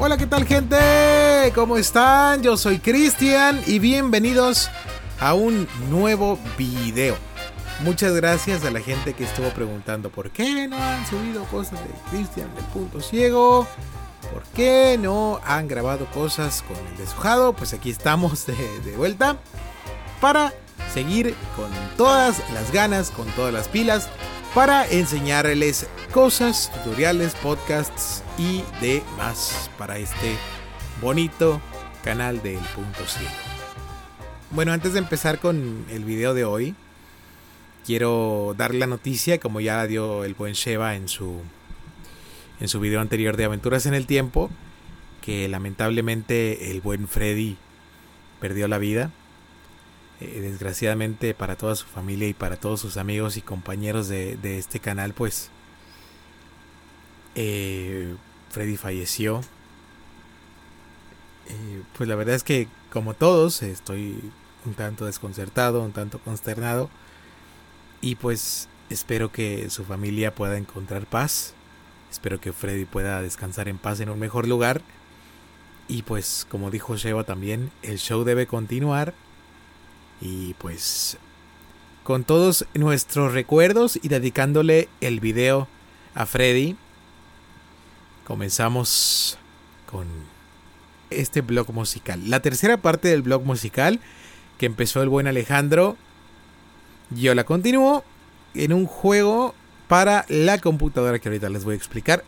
Hola, ¿qué tal gente? ¿Cómo están? Yo soy Cristian y bienvenidos a un nuevo video. Muchas gracias a la gente que estuvo preguntando por qué no han subido cosas de Cristian del punto ciego. ¿Por qué no han grabado cosas con el deshojado? Pues aquí estamos de, de vuelta para seguir con todas las ganas, con todas las pilas, para enseñarles cosas, tutoriales, podcasts y demás para este bonito canal del punto ciego. Bueno, antes de empezar con el video de hoy, quiero dar la noticia, como ya dio el buen Sheva en su en su video anterior de Aventuras en el Tiempo, que lamentablemente el buen Freddy perdió la vida. Eh, desgraciadamente para toda su familia y para todos sus amigos y compañeros de, este canal, pues eh, Freddy falleció. Eh, pues la verdad es que como todos estoy un tanto desconcertado, un tanto consternado y pues espero que su familia pueda encontrar paz. Espero que Freddy pueda descansar en paz en un mejor lugar. Y pues como dijo Sheva también, el show debe continuar. Y pues con todos nuestros recuerdos y dedicándole el video a Freddy, comenzamos con este blog musical. La tercera parte del blog musical que empezó el buen Alejandro, yo la continúo en un juego para la computadora que ahorita les voy a explicar.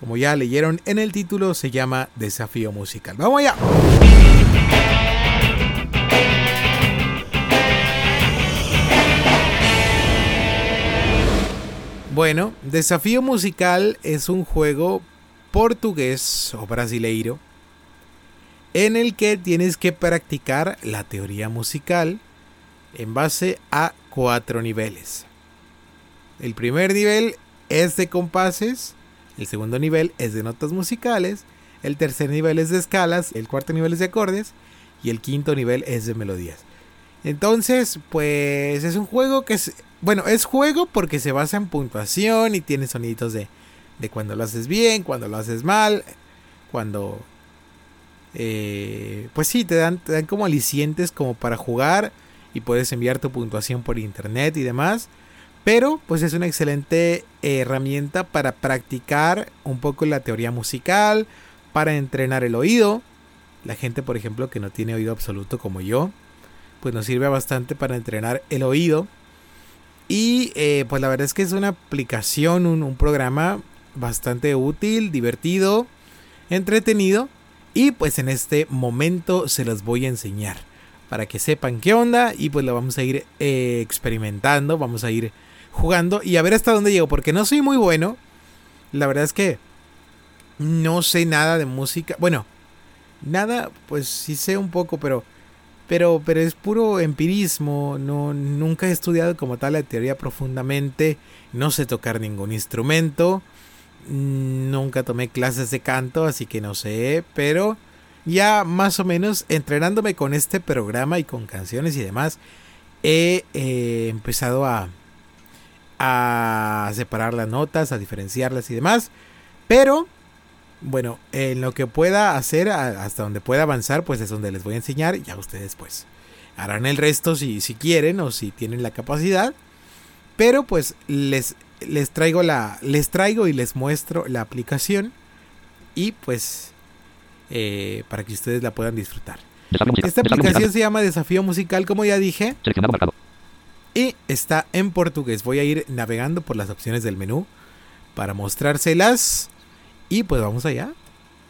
Como ya leyeron en el título, se llama Desafío Musical. ¡Vamos allá! Bueno, Desafío Musical es un juego portugués o brasileiro en el que tienes que practicar la teoría musical en base a cuatro niveles. El primer nivel es de compases, el segundo nivel es de notas musicales, el tercer nivel es de escalas, el cuarto nivel es de acordes y el quinto nivel es de melodías. Entonces, pues es un juego que es, bueno, es juego porque se basa en puntuación y tiene soniditos de, de cuando lo haces bien, cuando lo haces mal, cuando... Eh, pues sí, te dan, te dan como alicientes como para jugar y puedes enviar tu puntuación por internet y demás. Pero pues es una excelente herramienta para practicar un poco la teoría musical, para entrenar el oído. La gente, por ejemplo, que no tiene oído absoluto como yo, pues nos sirve bastante para entrenar el oído. Y eh, pues la verdad es que es una aplicación, un, programa bastante útil, divertido, entretenido. Y pues en este momento se los voy a enseñar para que sepan qué onda y pues lo vamos a ir eh, experimentando, vamos a ir jugando y a ver hasta dónde llego, porque no soy muy bueno. La verdad es que no sé nada de música. Bueno, nada, pues sí sé un poco, pero pero pero es puro empirismo, no nunca he estudiado como tal la teoría profundamente, no sé tocar ningún instrumento, nunca tomé clases de canto, así que no sé, pero ya más o menos entrenándome con este programa y con canciones y demás, he eh, empezado a, a separar las notas, a diferenciarlas y demás. Pero, bueno, en lo que pueda hacer, hasta donde pueda avanzar, pues es donde les voy a enseñar. Ya ustedes pues harán el resto si, si quieren o si tienen la capacidad. Pero pues les, les traigo la. Les traigo y les muestro la aplicación. Y pues. Eh, para que ustedes la puedan disfrutar. Esta aplicación se llama Desafío Musical, como ya dije. Y está en portugués. Voy a ir navegando por las opciones del menú para mostrárselas. Y pues vamos allá.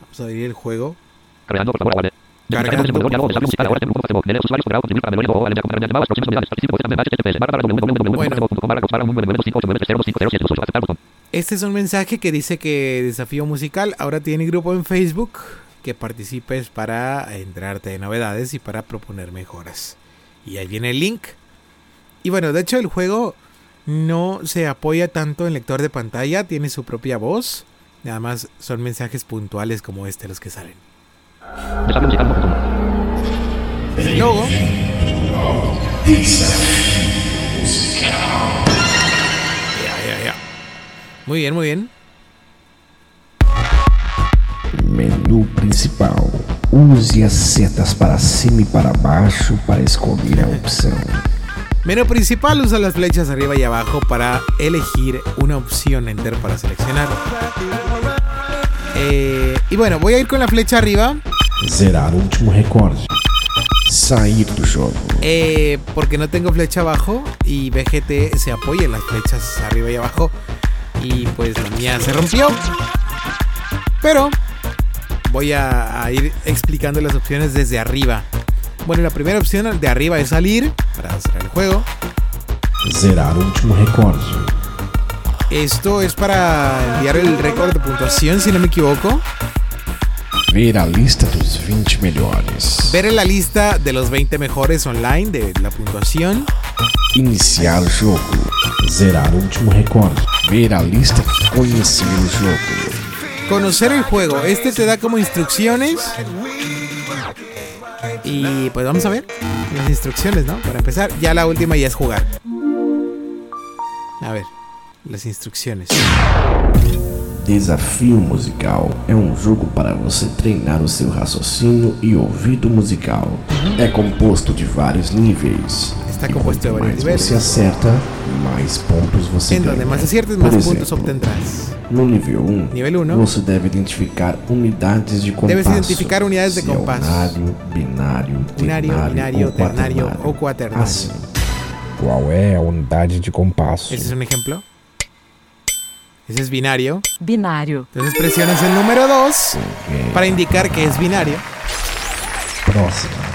Vamos a abrir el juego. Cargando, por favor, aguarde. Cargando. Este es un mensaje que dice que Desafío Musical ahora tiene grupo en Facebook. Que participes para enterarte de novedades y para proponer mejoras. Y ahí viene el link. Y bueno, de hecho el juego no se apoya tanto en lector de pantalla, tiene su propia voz. Nada más son mensajes puntuales como este los que salen. El logo. Ya, ya, ya. Muy bien, muy bien. Menu principal. Use as setas para cima e para baixo para escolher a opção. Menú principal usa las flechas arriba y abajo para elegir una opción enter para seleccionar. Eh, y bueno, voy a ir con la flecha arriba Zerar último recorde. Sair do jogo. eh, porque no tengo flecha abajo y BGT se apoya en las flechas arriba y abajo. Y pues la mía se rompió. Pero voy a, a ir explicando las opciones desde arriba. Bueno, la primera opción de arriba es salir para cerrar el juego. Zerar último recorde. Esto es para enviar el récord de puntuación, si no me equivoco. Ver a lista dos 20 melhores. Ver en la lista de los 20 mejores online de la puntuación. Iniciar o jogo. Zerar último recorde. Ver a lista. Conhecer o jogo. Conocer el juego. Este te da como instrucciones. Y pues vamos a ver las instrucciones, ¿no? Para empezar, ya la última ya es jugar. A ver, las instrucciones. Desafio musical é um jogo para você treinar o seu raciocínio e ouvido musical. É composto de vários níveis. Está compuesto de varios mais você niveles. acerta, mais pontos você En donde más aciertes, Por más exemplo, puntos obtendrás. No nível 1, Nível 1. você deve identificar unidades de compasso. Debes identificar unidades de é compasso. binário, Unário, ternário binário, ou ternário quaternário. ou quaternário. Assim. Qual é a unidade de compasso? Ese es un ejemplo. Ese es binario. binário, Entonces presionas el número 2 Ok. para indicar que es binario. Próxima.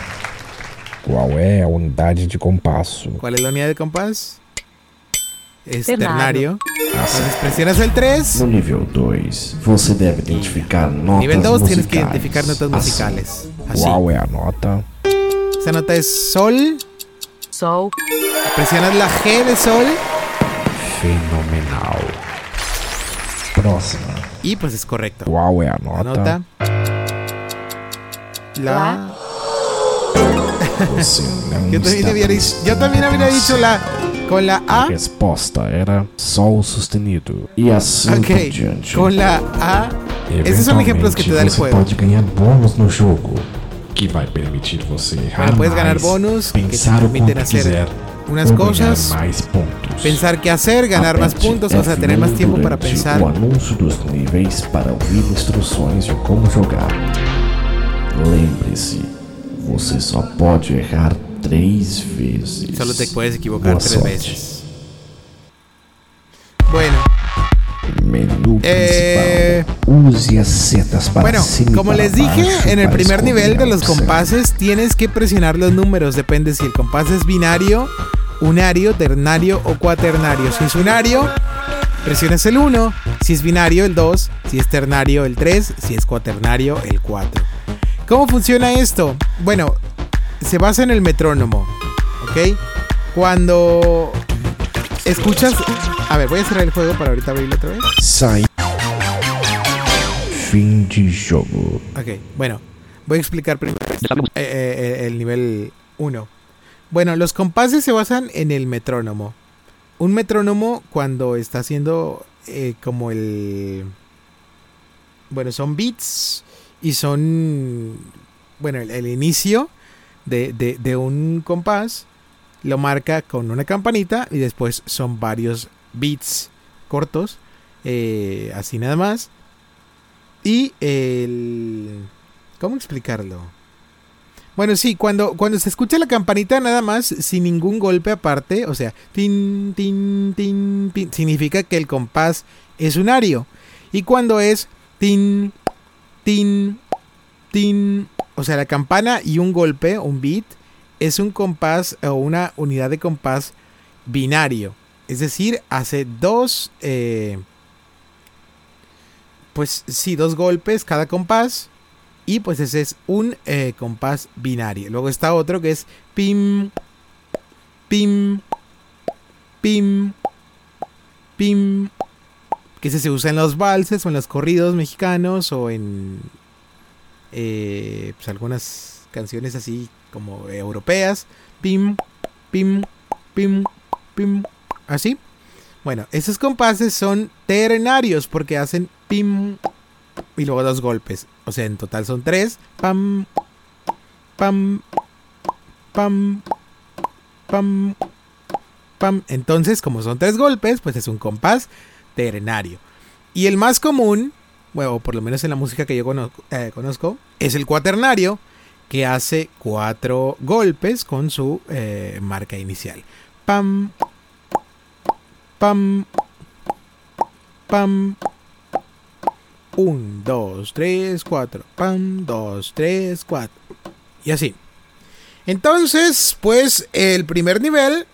Qual é a unidade de compasso? ¿Cuál es la unidad de compás? Es Ternario. ternario. Entonces presionas el 3. No nível 2, você deve identificar notas Nivel 2 tienes que musicais. identificar notas Assim. musicales. Así. Qual é a nota? Esa nota es sol. sol, Presionas la G de sol. Fenomenal. Próxima. Y pues es correcto. Qual é a La nota? nota. La. Você não Yo también, está había dicho, yo también habría dicho la. Con la A A. resposta era Sol sustenido. E assim por Ok. diante. Con la A. Esses são ejemplos que te dá el você juego. pode ganhar bônus no jogo, que vai permitir você errar Bueno, puedes ganar mais, bonus que te pensar o permiten quanto hacer quiser, unas ou cosas, ganhar mais pontos. Pensar qué hacer, ganar más Aperte puntos, o sea, tener más F1 tiempo para durante pensar. O anúncio dos níveis para ouvir instruções de como jogar. Lembre-se, você só pode errar três vezes. Solo te puedes equivocar Boa tres sorte. veces. Bueno, Menú Eh, principal. Use as setas para bueno, como les dije, en el primer nivel de los compases tienes que presionar los números. Depende si el compás es binario, unario, ternario o cuaternario. Si es unario, presionas el 1. Si es binario, el 2. Si es ternario, el 3. Si es cuaternario, el 4. ¿Cómo funciona esto? Bueno, se basa en el metrónomo. ¿Ok? Cuando escuchas... A ver, voy a cerrar el juego para ahorita abrirlo otra vez. Jogo. Ok, bueno, voy a explicar primero eh, eh, el nivel 1. Bueno, los compases se basan en el metrónomo. Un metrónomo cuando está haciendo eh, como el... Bueno, son beats y son... Bueno, el, el inicio de, de- de un compás lo marca con una campanita y después son varios beats cortos, eh, así nada más. Y el... ¿Cómo explicarlo? Bueno, sí, cuando, cuando se escucha la campanita nada más, sin ningún golpe aparte, o sea, tin, tin, tin, tin, significa que el compás es unario. Y cuando es tin, tin, tin, o sea, la campana y un golpe, un beat, es un compás o una unidad de compás binario. Es decir, hace dos, eh, pues sí, dos golpes cada compás. Y pues ese es un eh, compás binario. Luego está otro que es pim, pim, pim, pim. Que ese se usa en los valses o en los corridos mexicanos o en eh, pues algunas canciones así como europeas. Pim, pim, pim, pim. Así. Bueno, esos compases son ternarios porque hacen pim y luego dos golpes. O sea, en total son tres. Pam, pam, pam, pam, pam. Entonces, como son tres golpes, pues es un compás ternario. Y el más común, bueno, por lo menos en la música que yo conozco, eh, conozco es el cuaternario, que hace cuatro golpes con su eh, marca inicial. Pam, pam, pam. 1, 2, 3, 4. Pam, 2, 3, 4. Y así. Entonces, pues el primer nivel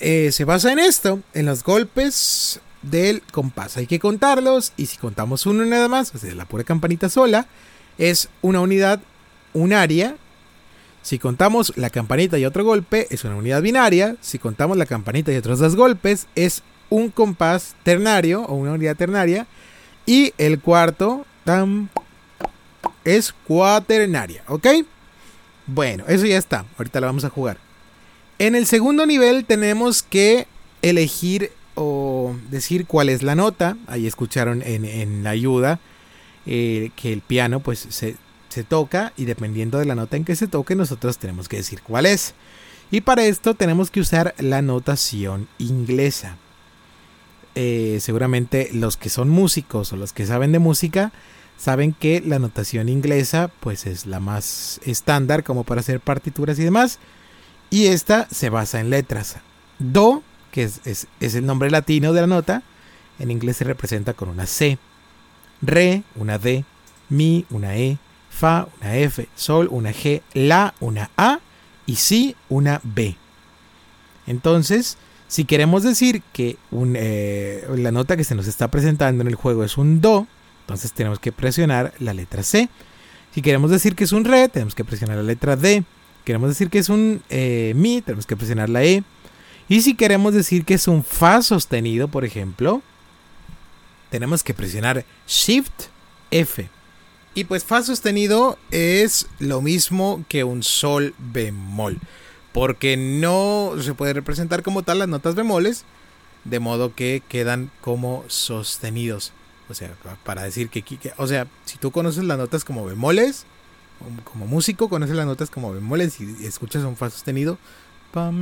eh, se basa en esto, en los golpes del compás. Hay que contarlos y si contamos uno nada más, o sea, la pura campanita sola, es una unidad unaria. Si contamos la campanita y otro golpe, es una unidad binaria. Si contamos la campanita y otros dos golpes, es un compás ternario o una unidad ternaria. Y el cuarto tam, es cuaternaria, ¿ok? Bueno, eso ya está. Ahorita la vamos a jugar. En el segundo nivel tenemos que elegir o decir cuál es la nota. Ahí escucharon en, en la ayuda eh, que el piano pues se, se toca y dependiendo de la nota en que se toque nosotros tenemos que decir cuál es. Y para esto tenemos que usar la notación inglesa. Eh, seguramente los que son músicos o los que saben de música saben que la notación inglesa pues es la más estándar como para hacer partituras y demás. Y esta se basa en letras. Do, que es, el nombre latino de la nota, en inglés se representa con una C. Re, una D. Mi, una E. Fa, una F. Sol, una G. La, una A. Y Si, una B. Entonces, si queremos decir que eh, la nota que se nos está presentando en el juego es un Do, entonces tenemos que presionar la letra C. Si queremos decir que es un Re, tenemos que presionar la letra D. Queremos decir que es un eh, Mi, tenemos que presionar la E. Y si queremos decir que es un Fa sostenido, por ejemplo, tenemos que presionar Shift F. Y pues Fa sostenido es lo mismo que un Sol bemol. Porque no se puede representar como tal las notas bemoles. De modo que quedan como sostenidos. O sea, para decir que, o sea, si tú conoces las notas como bemoles, como músico conoces las notas como bemoles y escuchas un fa sostenido, pam,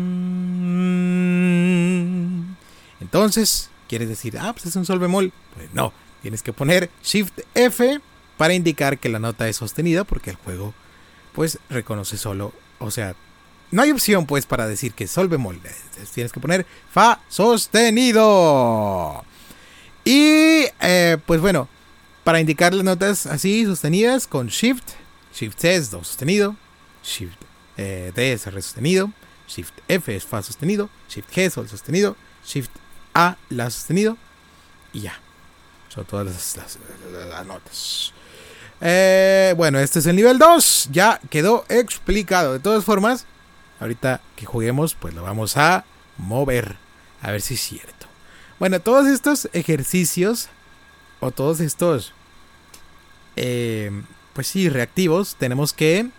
entonces quieres decir, ah, pues es un sol bemol. Pues no, tienes que poner Shift F para indicar que la nota es sostenida porque el juego pues reconoce solo, o sea, no hay opción pues para decir que es sol bemol. Tienes que poner fa sostenido. Y eh, pues bueno, para indicar las notas así sostenidas con Shift, Shift C es do sostenido, Shift eh, D es re sostenido, Shift F es fa sostenido, Shift G sol sostenido, Shift A la sostenido y ya. Son todas las, las, las notas. Eh, bueno, este es el nivel 2. Ya quedó explicado. De todas formas, ahorita que juguemos, pues lo vamos a mover. A ver si es cierto. Bueno, todos estos ejercicios o todos estos, eh, pues sí, reactivos, tenemos que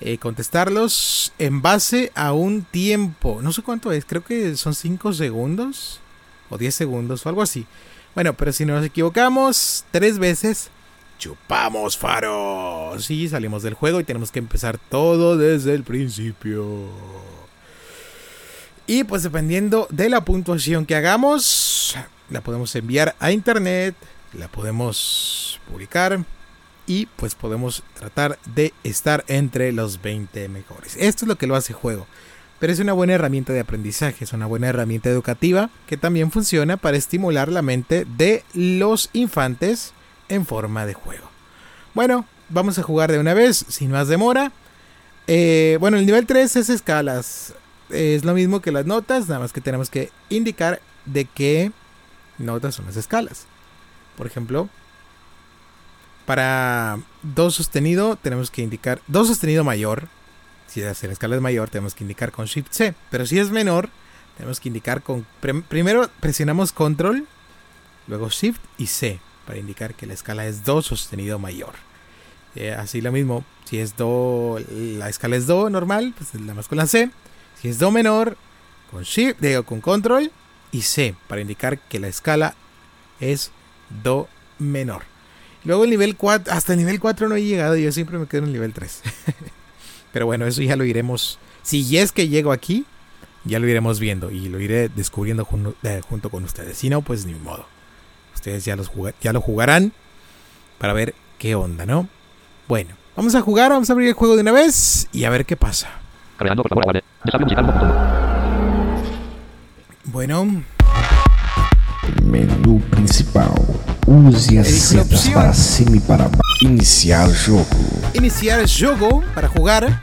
eh, contestarlos en base a un tiempo. No sé cuánto es, creo que son 5 segundos o 10 segundos o algo así. Bueno, pero si nos equivocamos tres veces, chupamos faros. Sí, salimos del juego y tenemos que empezar todo desde el principio. Y pues dependiendo de la puntuación que hagamos, la podemos enviar a internet, la podemos publicar y pues podemos tratar de estar entre los 20 mejores. Esto es lo que lo hace juego. Pero es una buena herramienta de aprendizaje, es una buena herramienta educativa que también funciona para estimular la mente de los infantes en forma de juego. Bueno, vamos a jugar de una vez, sin más demora. Eh, bueno, el nivel 3 es escalas. Es lo mismo que las notas, nada más que tenemos que indicar de qué notas son las escalas. Por ejemplo, para do sostenido tenemos que indicar do sostenido mayor. Si la escala es mayor, tenemos que indicar con Shift C. Pero si es menor, tenemos que indicar con. Primero presionamos Control, luego Shift y C para indicar que la escala es Do sostenido mayor. Eh, así lo mismo, si es Do, la escala es Do normal, pues nada más con la C. Si es Do menor, con Shift, digo, con Control y C para indicar que la escala es Do menor. Luego el nivel 4, hasta el nivel 4 no he llegado, yo siempre me quedo en el nivel 3. Pero bueno, eso ya lo iremos. Si es que llego aquí, ya lo iremos viendo y lo iré descubriendo jun- eh, junto con ustedes. Si no, pues ni modo. Ustedes ya, los ya lo jugarán para ver qué onda, ¿no? Bueno, vamos a jugar, vamos a abrir el juego de una vez y a ver qué pasa. Cargando, por favor. Bueno, Menu principal. Use as setas opción. para cima e para baixo. Iniciar jogo. iniciar juego para jugar.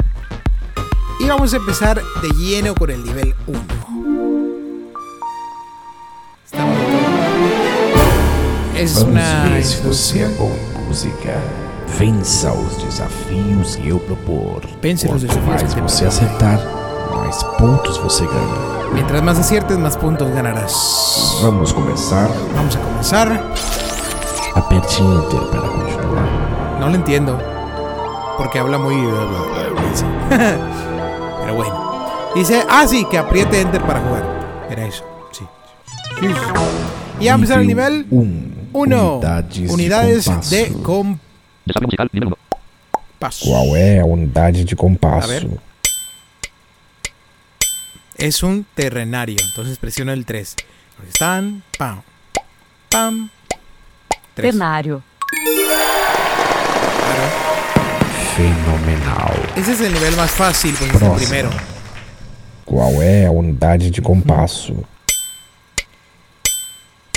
Y vamos a empezar de lleno con el nivel 1. Está bonito. Es Vamos una. ver se você é bom música. Vença os desafios que eu propor. Os Quanto desafios mais você acertar, mais pontos você ganha. Mientras más aciertes, más puntos ganarás. Vamos começar. Vamos a comenzar. Para continuar. No lo entiendo. Porque habla muy. Pero bueno. Dice, ah, sí, que apriete Enter para jugar. Era eso. Sí. Sí. Y vamos a empezar el nivel um, 1. Unidades, Unidades de de compasso. Desafío musical nivel 1. compaso. Qual é a unidade de compasso? A ver. Es un terrenario. Entonces presiono el 3. Están. Pam. Pam. 3. Ternário. Fenomenal. Ese es el nivel más fácil, pues es el Próximo. primero. Qual é a unidade de compasso?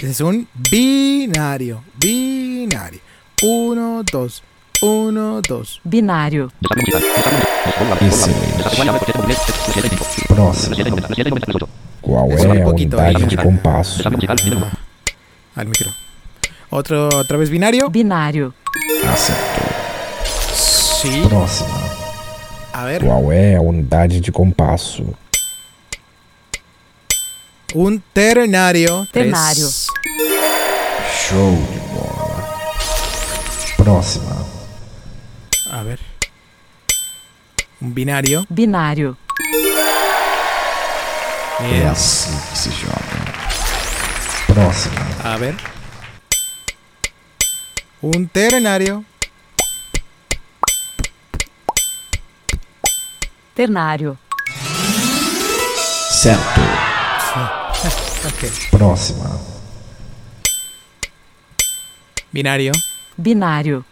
Ese es un binario. Binario. 1, 2. 1, 2. Binário. Desafío musical. Desafío musical. Excelente. Desafío musical. Desafío musical. Próximo. 790. Qual Só um é a pouquinho unidade aí, de cara. compasso? Desafío musical nivel 1. Al micro. Otro, otra vez binario. Binário. Acertou. Sí. Próxima. A ver. Qual é a unidade de compasso? Un ternario. Tres. Ternario. Show de bola. Próxima. A ver. Un binario. Binário. É Bien. assim que se joga. Próxima. A ver. Un ternario. Ternário. Certo. Ok. Próxima. Binario. Binário.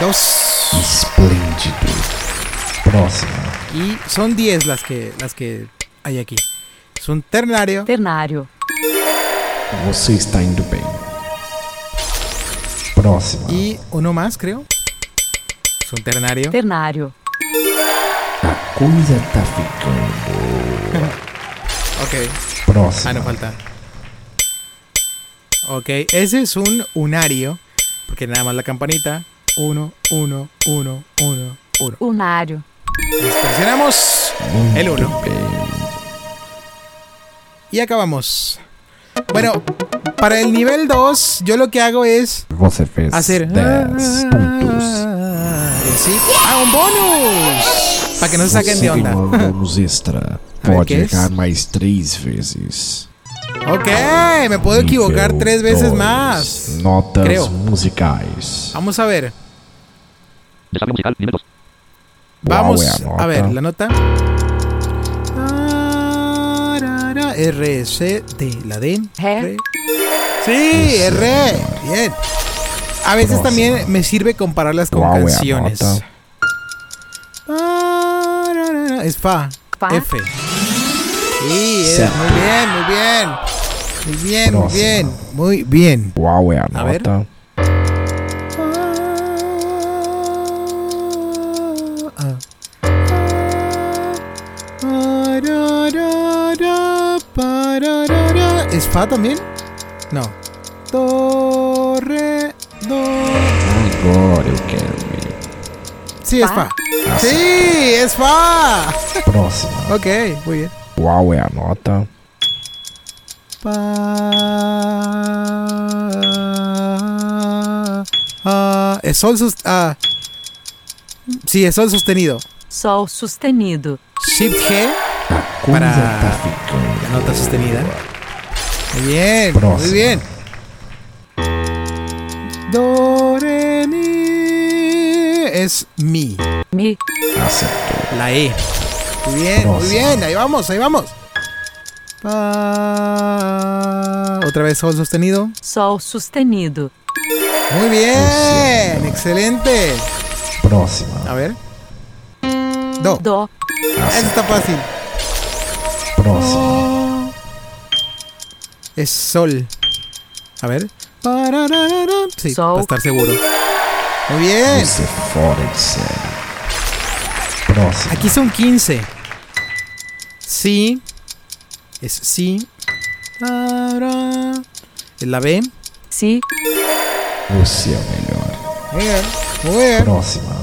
Dos. Esplêndido. Próxima. Y son 10 las que, las que hay aquí. Es un ternario. Ternário. Você está indo bem. Próxima. Y uno más, creo. Es un ternario. Ternário. A coisa tá ficando. Ok. Próxima. Ah, no falta. Ok, ese es un unario. Porque nada más la campanita. Uno, uno, uno, uno, uno. Unário. Presionamos el uno. y acabamos. Bueno, para el nivel 2, yo lo que hago es hacer 10 pontos. Y así. ¡Ah, un bonus! Para que no se saquen de onda. um bônus extra. Pode errar mais três vezes. Ok, me puedo equivocar tres veces más. Notas Creo. musicais. Vamos a ver. Desafío musical nivel 2. Vamos a ver la nota. R, C, D. La D. Sí, R. Bien. A veces también me sirve compararlas con canciones. Es Fa. F. Sí, es, muy bien, muy bien. Muy bien, muy bien. Muy bien. É a A ver. ¿Es Fa también? No. Do, re, do. Agora eu quero ver. Sí, es Fa. Sí, es Fa. Próxima. Ok, muy bien. Qual é a nota? Pa. Ah, es sol sus- ah. Sí, es sol sostenido. Sol sustenido. Shift G, Para- la nota sostenida. Muy bien, muy bien. Do, re, mi. Es mi. Mi. Acertou. La E. Muy bien, muy Próximo. bien. Ahí vamos, ahí vamos. Pa- Otra vez sol sostenido. Sol sustenido. Muy bien. Excelente. Próxima. A ver. Do. Do. Eso está fácil. Próxima. Es sol. A ver. Pararara. Sí, Sol. para estar seguro. Muy bien. Aquí son 15. Sí. Es sí. Para. Es la B. Si. Você é o melhor. Muy bien. Muy bien. Próxima.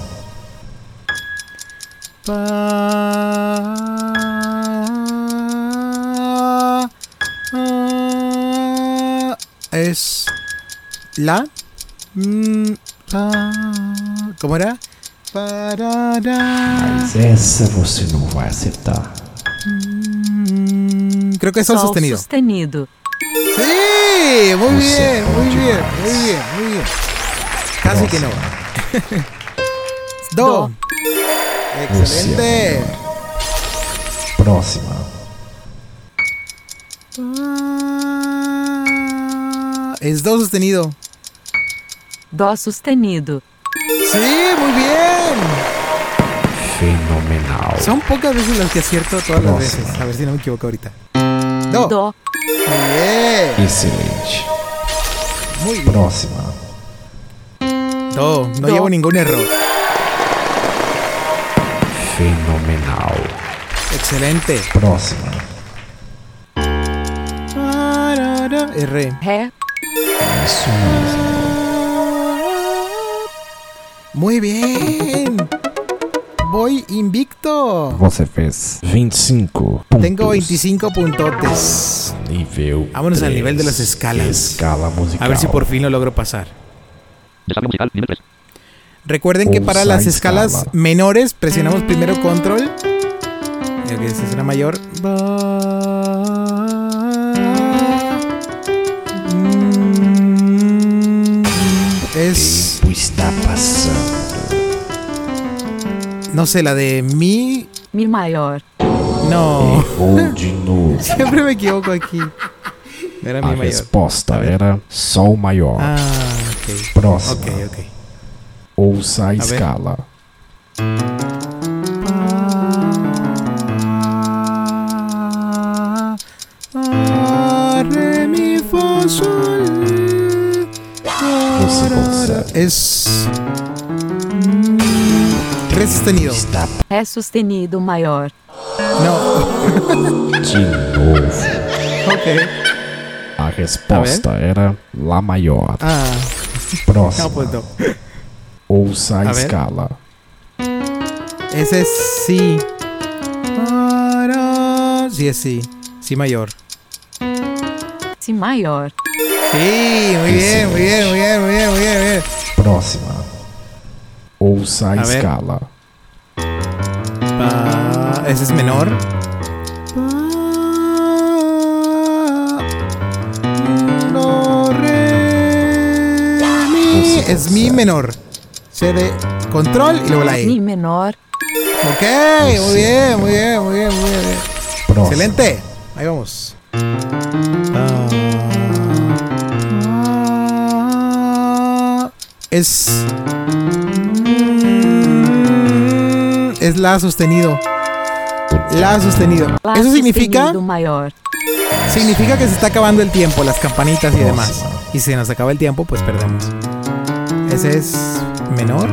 Pa- es la mm, pa- ¿cómo era? Mas essa você não vai acertar. Mm, creo que es sol Sol sostenido. sustenido. Sí, muy bien, muy bien, muy bien, muy bien. Casi que no. Do. Excelente. Próxima. Es do sostenido. Dó sustenido. Sí, muy bien. Fenomenal. Son pocas veces las que acierto todas las Próxima. veces. A ver si no me equivoco ahorita. Do. Dó. Muy bien. Excelente. Muy bien. Próxima. Do. No Do. llevo ningún error. Fenomenal. Excelente. Próxima. R. Ré. Isso mesmo. Muy bien. Voy invicto. Você fez 25 pontos. Tengo 25 puntotes. Nível Vámonos al 3, nivel de las escalas. Escala musical. A ver si por fin lo logro pasar. Desafío musical nivel 3. Recuerden que para las escalas escala. menores presionamos primero control. Ya que esta es una mayor. Es. Tempo está passando. No sé, la de mi. Mi maior. No. Errou de novo. Siempre me equivoco aquí. No Era A mi mayor. resposta era Sol maior. Ah, ok. Próxima. Ok, ok. Ouça a ver. escala. Ah, Es. mm, Re sostenido. Está Ré sustenido maior. No. de novo. Ok. A resposta era Lá maior. Ah, Próxima. no, pues no. Ouça a, A ver. escala. Ese es sí. Para- Sí, es sí. Sí mayor. Si maior. Sí, muy bien, muy bien, muy bien, muy bien, Próxima. Ouça a, A escala. Pa- ese es menor. Re, mi. Você Es mi menor. C de control y luego la Mi E. menor. Ok, muy bien, muy bien, muy bien, muy bien. Excelente. Ahí vamos. Ah, Es. Mm, Es la sostenido. La sostenido. Eso significa. maior. Significa que se está acabando el tiempo, las campanitas y demás. Y si se nos acaba el tiempo, pues perdemos. Ese es menor.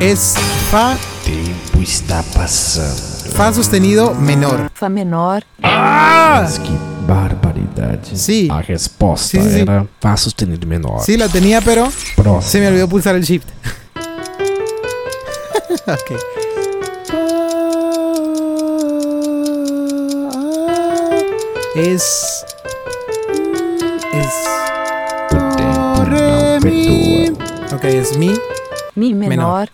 Es fa, está fa sostenido menor. Fá menor. Que barbaridade. Sí. A resposta Sí, sí, sí. era Fá sustenido menor. Sí, la tenía, pero Próxima. se me olvidó pulsar el shift. ok. Es. Es. Ok, es mi. Mi menor.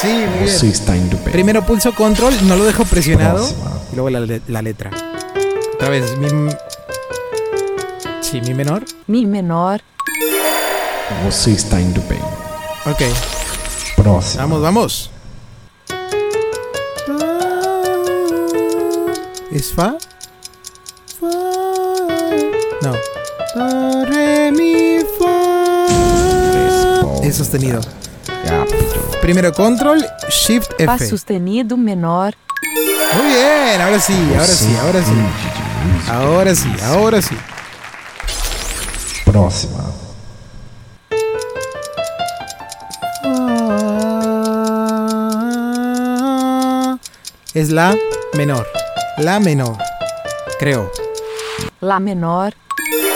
Sí, muy Você bien. está indo bem. Primero pulso control, no lo dejo presionado. Próxima. Y luego la letra. Otra vez. Mi... Sí, mi menor. Mi menor. Você está indo bem. Ok, Próxima. vamos, vamos. ¿Es fa? Fa. No. Do, re, mi, fa. Es sostenido. Primero control, shift F. sustenido menor. Muy bien, ahora sí, ahora sí, ahora sí. Música. Ahora sí, ahora sí. Próxima. Es la menor. La menor. Creo. Lá menor.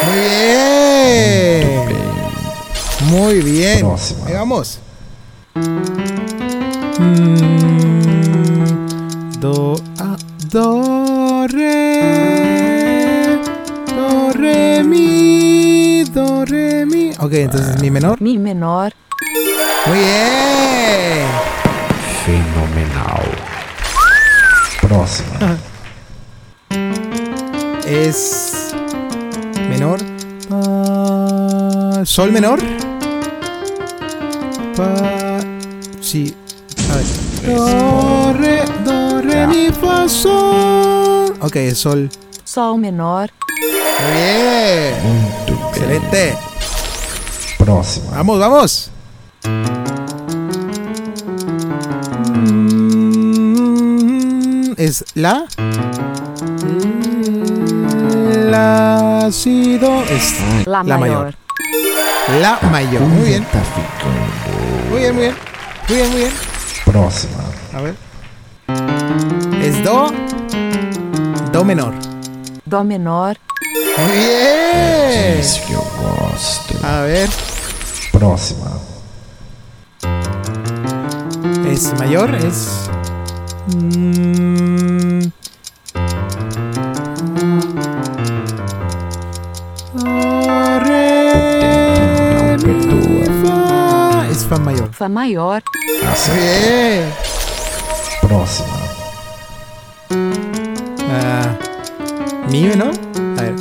Muy bien. Muy bien. Próxima. Ahí vamos. Mm, Ok, entonces mi menor. Mi menor. Muy bien. Fenomenal. Próxima. Es menor. Pa- sol menor. Pa- sí. A ver. Do, re, do, re, mi, fa, sol. Ok, es sol. Sol menor. Muy bien. Muito bem. Excelente. Próxima. Vamos, vamos. Mm, Es la. La, si, do. Es Lá La maior. mayor. la mayor. Muy bien. Muy bien, muy bien. Muy bien, muy bien. Próxima. A ver. Es do. Do menor. Dó menor. Muy bien. A ver. Próxima. Es mayor. Es. mm, do, re, Não perdoa. mi, fa. Es fa mayor. Fá maior. Muy Acerta. bien. Próxima. Ah, mi menor. A ver.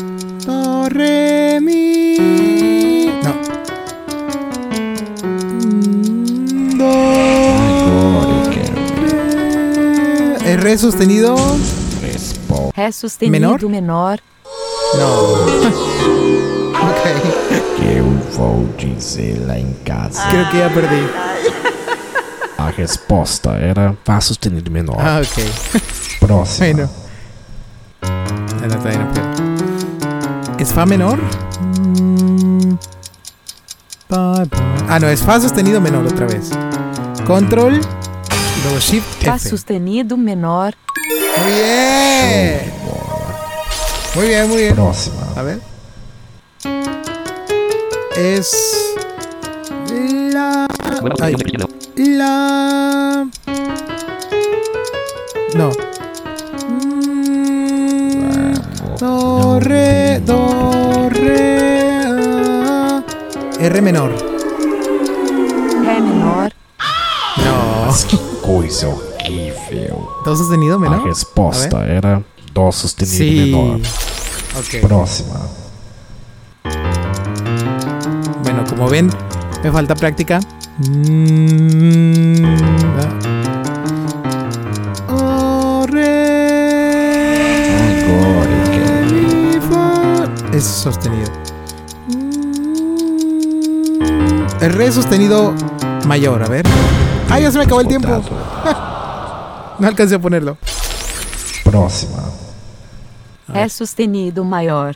Re sostenido. resposta. Ré sustenido menor. No. ok. Dizer lá em casa. Creo que ya perdí. A resposta era Fá sustenido menor. Ah, ok. Próxima. Bueno. Ah, puedo. ¿Es Fa menor? Mm. Ah, no, es Fa sostenido menor otra vez. Control. Luego Shift Fá F. sustenido menor. Muy bien. Muy bien, muy bien. Próxima. A ver. Es. La. Ay, la. No. Mm, Do, re, do, re. ah. R menor. Coisa horrível. Do sostenido A menor. resposta era Dó sustenido menor. Ok. Próxima. Bueno, como ven, me falta práctica. Mm, ah. Oh, re, Agora eu quero. sostenido. Mm, El re sostenido mayor, a ver. ¡Ay, ya se me acabó el tiempo! No alcancé a ponerlo. Próxima. Ré sustenido maior.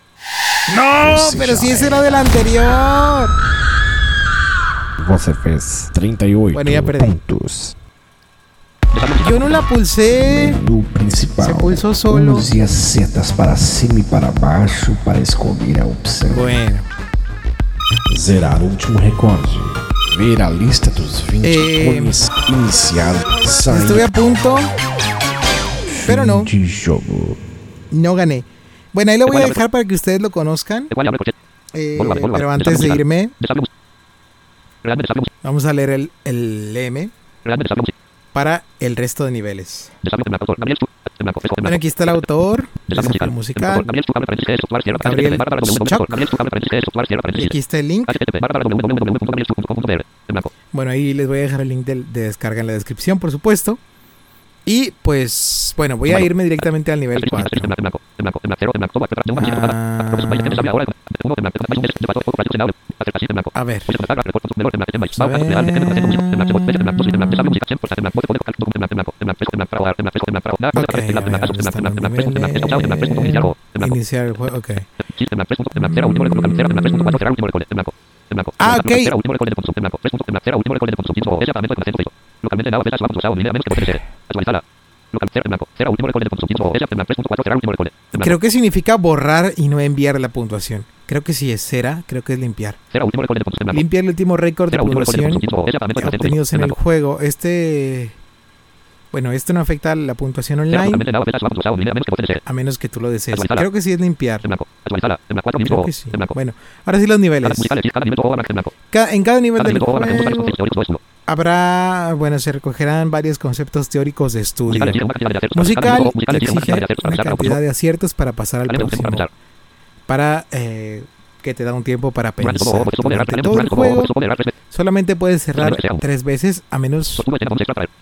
¡No! Pero si esse era del anterior. Você fez 38 Bueno, ya perdí. pontos. Yo no la pulsé. Menu principal. Se pulsou solo. Use as setas para cima e para baixo para escolher a opção. Bueno. Zerar o último recorde. Ver a lista dos 20 Eh. Sair. Estuve a punto, pero no. No gané. Bueno, ahí lo voy a dejar para que ustedes lo conozcan. Eh, pero antes de irme, vamos a leer el, el M para el resto de niveles. Bueno, aquí está el autor, musical. Gabriel Choc. Y aquí está el link. Bueno, ahí les voy a dejar el link de, de descarga en la descripción, por supuesto. Y pues, bueno, voy a irme directamente al nivel 4. A ver. Iniciar el juego, ok. Ah, ok. Creo que significa borrar y no enviar la puntuación. Creo que si es cera, creo que es limpiar. Limpiar el último récord de puntuación obtenidos en el juego. Este... Bueno, esto no afecta a la puntuación online, a menos que tú lo desees. Creo que sí es limpiar. Creo que sí. Bueno, ahora sí los niveles. En cada nivel del juego habrá, bueno, se recogerán varios conceptos teóricos de estudio. Musical exige una cantidad de aciertos para pasar al próximo. Para eh, que te da un tiempo para pensar. Durante todo el juego solamente puedes cerrar tres veces a menos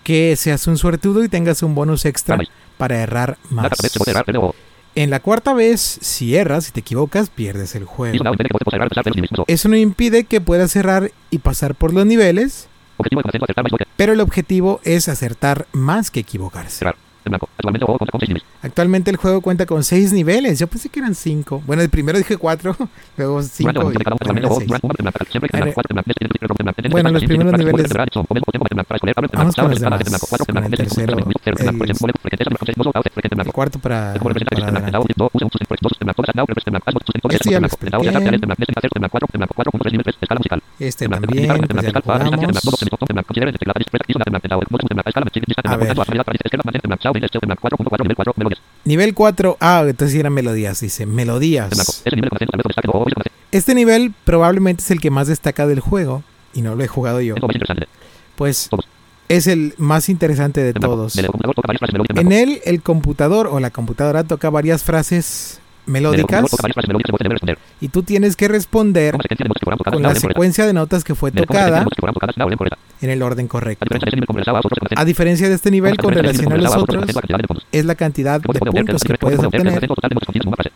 que seas un suertudo y tengas un bonus extra para errar más. En la cuarta vez, si erras, si te equivocas, pierdes el juego. Eso no impide que puedas cerrar y pasar por los niveles, pero el objetivo es acertar más que equivocarse. Actualmente el juego cuenta con 6 niveles. Yo pensé que eran 5. Bueno, el primero dije 4, luego 5 y ahora seis. Bueno, los primeros niveles. Vamos con los demás. Con el tercero. El, el cuarto para, para adelante. Este ya lo expliqué. Este también. Pues ya lo jugamos. A ver. Nivel 4. Ah, entonces eran melodías. Dice melodías. Este nivel probablemente es el que más destaca del juego. Y no lo he jugado yo. Pues es el más interesante de todos. En él, el computador o la computadora toca varias frases melódicas y tú tienes que responder con la secuencia de notas que fue tocada en el orden correcto. A diferencia de este nivel con relación a los otros, es la cantidad de puntos que puedes obtener,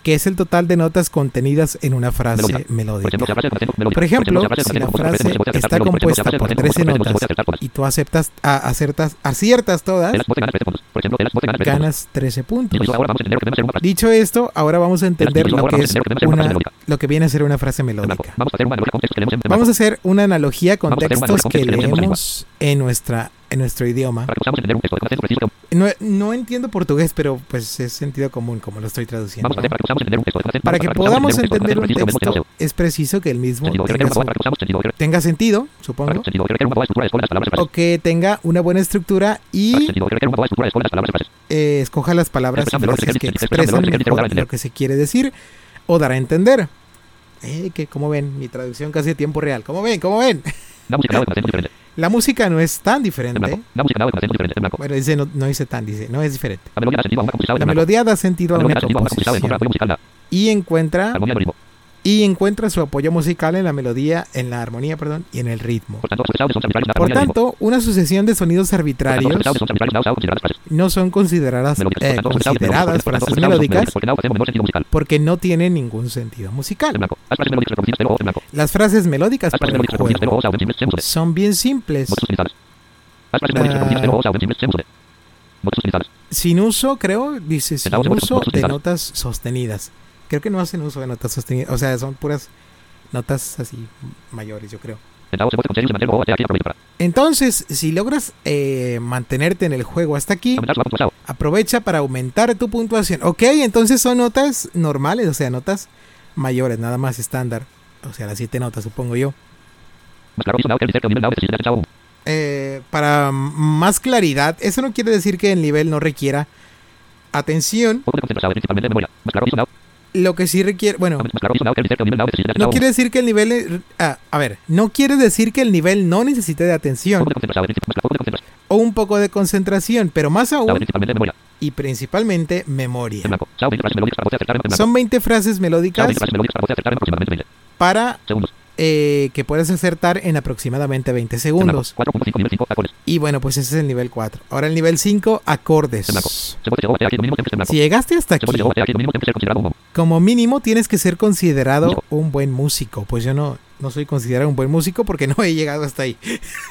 que es el total de notas contenidas en una frase melódica. Por ejemplo, si la frase está compuesta por 13 notas y tú aceptas, a, acertas, aciertas todas, ganas 13 puntos. Dicho esto, ahora vamos a entender lo que es una, lo que viene a ser una frase melódica. Vamos a hacer una analogía con textos que leemos en nuestra en nuestro idioma. No, no entiendo portugués, pero pues es sentido común como lo estoy traduciendo. ¿no? Para que podamos entender un texto, es preciso que el mismo tenga, su- tenga sentido, supongo, o que tenga una buena estructura y eh, escoja las palabras y frases que expresan mejor lo que se quiere decir o dar a entender. Eh, que como ven, mi traducción casi de tiempo real. Como ven, como ven. La música no es tan diferente. Bueno, dice no, no dice tan, dice, no es diferente. La melodía da sentido a una composición y encuentra y encuentra su apoyo musical en la melodía, en la armonía, perdón, y en el ritmo. Por tanto, una sucesión de sonidos arbitrarios no son consideradas, eh, consideradas frases melódicas porque no tienen ningún sentido musical. Las frases melódicas para el juego son bien simples, sin uso, creo, dice sin uso de notas sostenidas. Creo que no hacen uso de notas sostenidas, o sea, son puras notas así mayores, yo creo. Entonces, si logras eh, mantenerte en el juego hasta aquí, aprovecha para aumentar tu puntuación. Ok, entonces son notas normales, o sea, notas mayores, nada más estándar. O sea, las siete notas, supongo yo. Eh, para más claridad, eso no quiere decir que el nivel no requiera atención. Lo que sí requiere, bueno, no quiere decir que el nivel, ah, a ver, no quiere decir que el nivel no necesite de atención o un poco de concentración, pero más aún, y principalmente memoria. En blanco. Chao, 20 frases melódicas para poder acertar en en blanco. Son 20 frases Chao, melódicas 20 frases melódicas para poder acertar en aproximadamente 20 para segundos. eh, que puedes acertar en aproximadamente 20 En blanco. segundos. 4.5 nivel 5 acordes. Y bueno, pues ese es el nivel 4. Ahora el nivel 5, acordes. Si llegaste hasta aquí, como mínimo tienes que ser considerado un buen músico. Pues yo no, no soy considerado un buen músico porque no he llegado hasta ahí.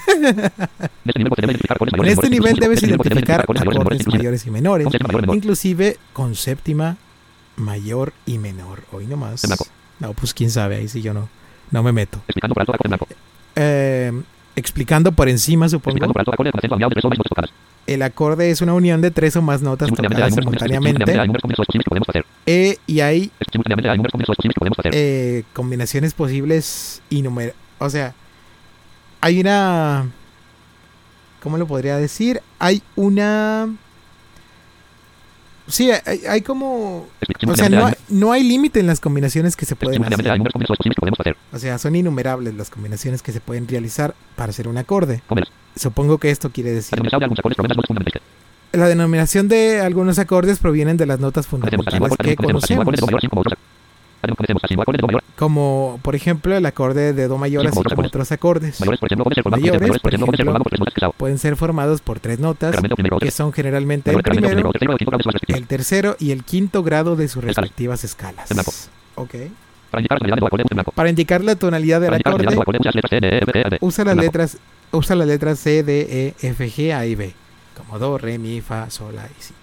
En este nivel debes identificar acordes mayores y menores, inclusive con séptima mayor y menor. Hoy nomás. No, pues quién sabe, ahí sí yo no, no me meto. Explicando por alto acorde en blanco. Eh, explicando por encima, supongo, Explicando por alto acorde con acento alineado de tres o más notas tocadas. el acorde es una unión de tres o más notas Simultáneamente tocadas eh, y hay eh, combinaciones posibles y número. O sea, hay una. ¿Cómo lo podría decir? Hay una. Sí, hay, hay como. O sea, no, hay- no hay límite en las combinaciones que se pueden hacer. O sea, son innumerables las combinaciones que se pueden realizar para hacer un acorde. Supongo que esto quiere decir. La denominación de algunos acordes provienen de las notas fundamentales que conocemos. Como por ejemplo, el acorde de Do mayor, Sí, así como otros acordes. Mayores, por ejemplo, pueden ser formados, por tres notas que son generalmente el primero, el tercero y el quinto grado de sus respectivas escalas. Para indicar la tonalidad del acorde, usa las letras E, usa las letras, usa las letras C, D, E, F, G, A y B. Como Do, Re, Mi, Fa, Sol, La y Si.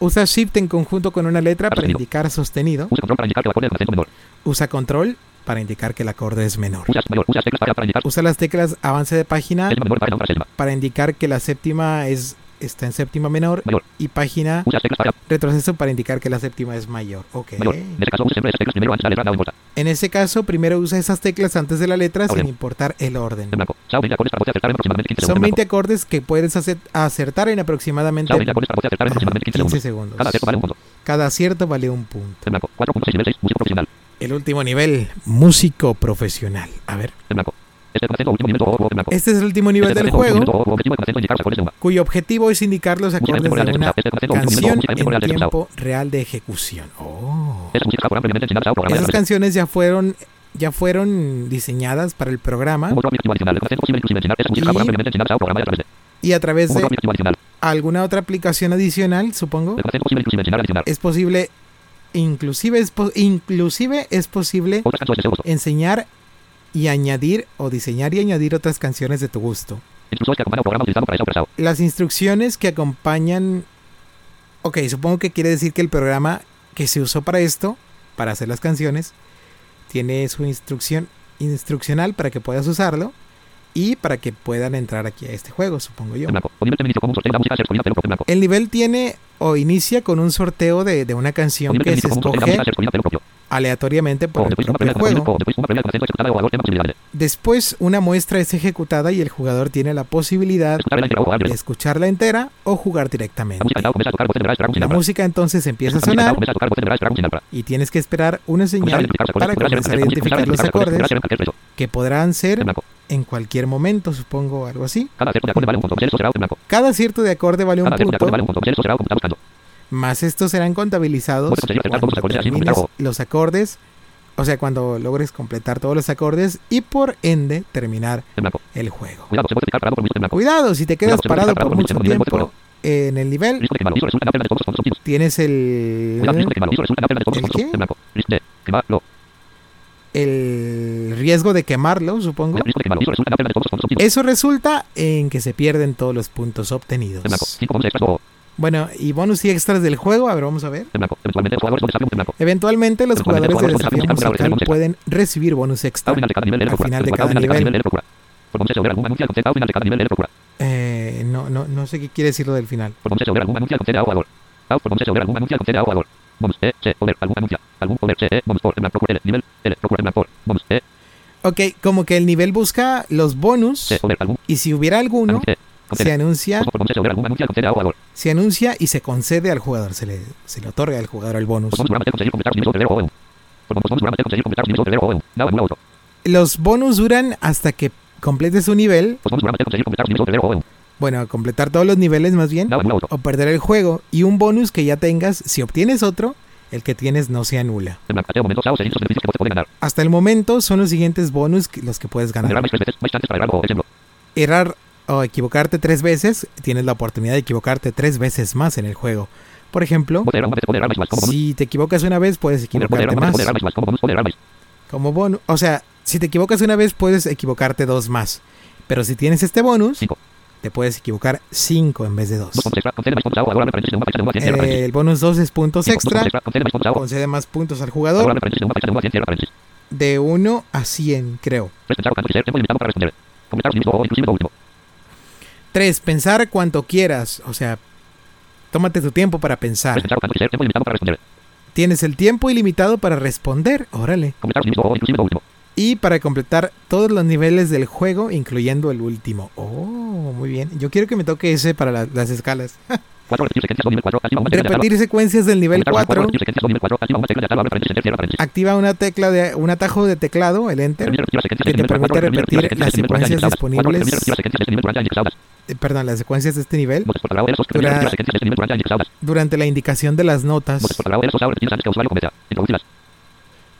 Usa shift en conjunto con una letra para indicar sostenido. Usa control para indicar que el acorde es acento menor. Usa Control para indicar que el acorde es menor. Usa las teclas avance de página para indicar que la séptima es está en séptima menor Mayor. y página para retroceso para indicar que la séptima es mayor. Ok. mayor. En este caso, use siempre esas teclas primero antes de la letra, no importa. En ese caso, primero usa esas teclas antes de la letra sin importar el orden. En blanco. Chao, 20 acordes para poder acertar en aproximadamente 15 Son segundos. 20 acordes que puedes ace- acertar en aproximadamente Chao, 20 acordes para poder acertar en aproximadamente 15 15 segundos. Cada acierto vale un punto. Cada acierto vale un punto. En blanco. 4.6 nivel 6, músico profesional. El último nivel, músico profesional. A ver. Este es este es el último nivel Este es del juego, cuyo objetivo es indicar los acordes de una. Este canción en tiempo real de ejecución. Oh. Esas canciones ya fueron ya fueron diseñadas para el programa Y- a través de. y a través alguna otra aplicación adicional, supongo, es posible inclusive es po- inclusive es posible enseñar y añadir o diseñar y añadir otras canciones de tu gusto. Las instrucciones que acompañan Ok, supongo que quiere decir que el programa que se usó para esto, para hacer las canciones, tiene su instrucción instruccional para que puedas usarlo y para que puedan entrar aquí a este juego, supongo yo. Blanco. El nivel tiene o inicia con un sorteo de, de una canción de que se escoge aleatoriamente por el propio juego. después una muestra es ejecutada y el jugador tiene la posibilidad de escucharla entera o jugar directamente. La música entonces empieza a sonar y tienes que esperar una señal para comenzar a identificar los acordes que podrán ser en cualquier momento, supongo, algo así. Cada acierto de acorde vale un punto. Blanco. Cada acierto de acorde vale un punto, más estos serán contabilizados cuando los acordes o sea, cuando logres completar todos los acordes y por ende terminar el juego. Cuidado, si te quedas parado por mucho tiempo en el nivel, tienes el ¿El qué? el riesgo de quemarlo, supongo. Eso resulta en que se pierden todos los puntos obtenidos. En blanco. 5 bonus extras o Bueno, y bonus y extras del juego, a ver, vamos a ver. Eventualmente los jugadores. Eventualmente los jugadores de desafío musical pueden recibir bonus extra. Al final de cada nivel. Eh, no, no, no sé qué quiere decir lo del final. Por donde se logra algún anuncio, al conceder a jugador. Out, por donde se logra algún anuncio, al conceder a jugador. Bonus, C, over, algún anuncio. Algún poder, C, bonus, por, en blanco, L, nivel, L, procura, en blanco, bonus, E, Ok, como que el nivel busca los bonus y si hubiera alguno, se anuncia, se anuncia y se concede al jugador, se le, se le otorga al jugador el bonus. Los niveles de febrero o E1. Por bonus, durante conseguir completar los niveles de febrero o E1. Nada, nada, otro. Los bonus duran hasta que completes un nivel Por bonus, durante conseguir completar los niveles de febrero o E1. Bueno, completar todos los niveles más bien. O perder el juego. Y un bonus que ya tengas, si obtienes otro, el que tienes no se anula. Hasta el momento son los siguientes bonus los que puedes ganar. errar o equivocarte tres veces, tienes la oportunidad de equivocarte tres veces más en el juego. Por ejemplo, si te equivocas una vez, puedes Puede puede equivocarte más. Como bonus. O sea, si te equivocas una vez, puedes equivocarte dos más. Pero si tienes este bonus, te puedes equivocar cinco en vez de dos. Dos Eh, el bonus 2 es puntos extra. Concede más puntos. Al jugador de 1 a 100, creo. 3. Pensar cuanto quieras. O sea, tómate tu tiempo para pensar. Pensar o tanto quisiera. Tiempo limitado para responder. Tienes el tiempo ilimitado para responder. Órale. Completar sí mismo o inclusive lo último. Y para completar todos los niveles del juego, incluyendo el último. Oh, muy bien. Yo quiero que me toque ese para la- las escalas. Repetir secuencias del nivel Completar cuatro. 4. Repetir secuencias do nivel cuatro. Activa una tecla de un atajo de teclado, el enter. Que te permite repetir las secuencias disponibles. eh, Perdón, las secuencias de este nivel. Dura- nivel durante la indicación de las notas.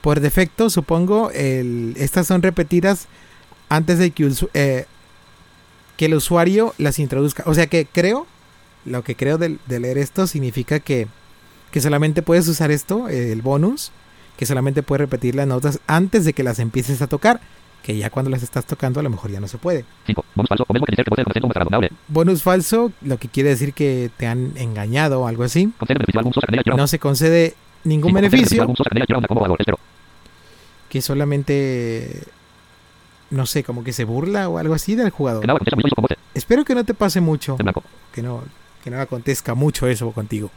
Por el defecto, supongo, el, estas son repetidas antes de que, usu- eh, que el usuario las introduzca. O sea que creo, lo que creo de, de leer esto significa que, que solamente puedes usar esto, eh, el bonus, que solamente puedes repetir las notas antes de que las empieces a tocar. Que ya cuando las estás tocando a lo mejor ya no se puede. 5. Bonus falso. Que dice que. Bonus falso, lo que quiere decir que te han engañado o algo así. No se concede ningún Cinco. Beneficio. que solamente no sé, como que se burla o algo así del jugador. Espero que no te pase mucho, que no que no acontezca mucho eso contigo.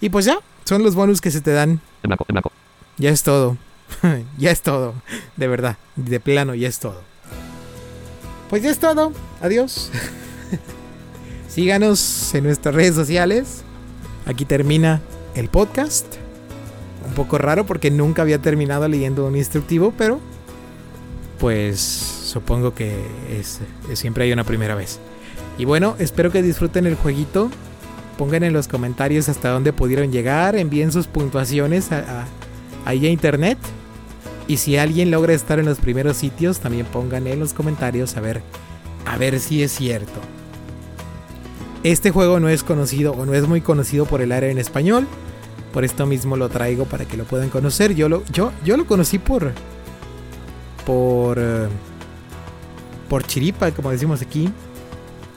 Y pues ya, son los bonus que se te dan. En blanco. En blanco. Ya es todo. ya es todo, de verdad, de plano ya es todo. Pues ya es todo. Adiós. Síganos en nuestras redes sociales. Aquí termina el podcast. Un poco raro porque nunca había terminado leyendo un instructivo, pero pues supongo que es, es- siempre hay una primera vez. Y bueno, espero que disfruten el jueguito. Pongan en los comentarios hasta dónde pudieron llegar. Envíen sus puntuaciones a- ahí a internet. Y si alguien logra estar en los primeros sitios, también pongan en los comentarios a ver, a ver si es cierto. Este juego no es conocido o no es muy conocido por el área en español. Por esto mismo lo traigo para que lo puedan conocer. Yo lo, yo, yo lo conocí por. Por. eh, por chiripa, como decimos aquí.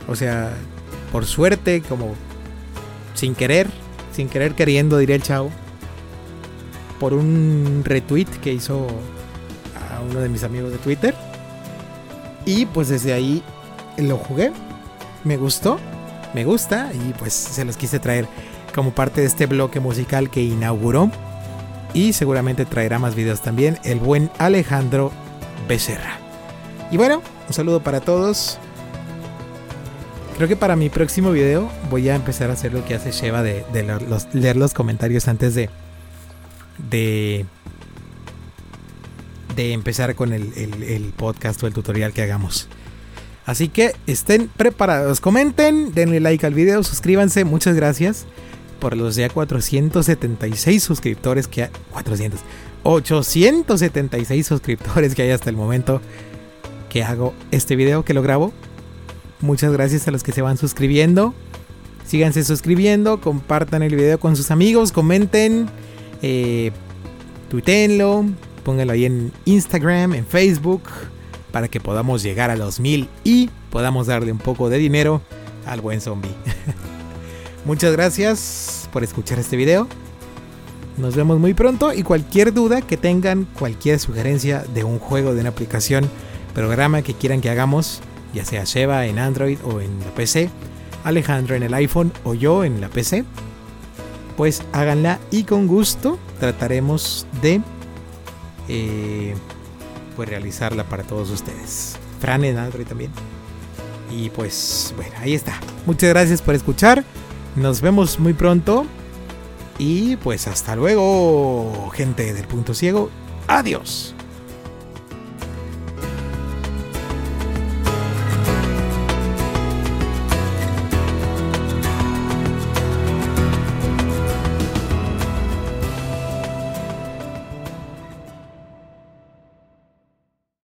O sea, por suerte, como. Sin querer. Sin querer queriendo, diría el chavo. Por un retweet que hizo a uno de mis amigos de Twitter. Y pues desde ahí lo jugué. Me gustó. Me gusta. Y pues se los quise traer como parte de este bloque musical que inauguró. Y seguramente traerá más videos también el buen Alejandro Becerra. Y bueno, un saludo para todos. Creo que para mi próximo video voy a empezar a hacer lo que hace Sheva de, de leer, los, comentarios antes de, de, de empezar con el, el- el podcast o el tutorial que hagamos. Así que estén preparados, comenten, denle like al video, suscríbanse, muchas gracias por los ya 476 suscriptores que hay, 400, 876 suscriptores que hay hasta el momento que hago este video, que lo grabo. Muchas gracias a los que se van suscribiendo. Síganse suscribiendo, compartan el video con sus amigos, comenten, eh, tuiteenlo, pónganlo ahí en Instagram, en Facebook, para que podamos llegar a los mil y podamos darle un poco de dinero al buen zombie. Muchas gracias por escuchar este video. Nos vemos muy pronto y cualquier duda que tengan, cualquier sugerencia de un juego, de una aplicación, programa que quieran que hagamos, ya sea Sheva en Android o en la PC, Alejandro en el iPhone o yo en la PC, pues háganla y con gusto trataremos de eh, pues realizarla para todos ustedes. Fran en Android también. Y pues bueno, ahí está. Muchas gracias por escuchar. Nos vemos muy pronto. Y pues hasta luego, gente del punto ciego. Adiós.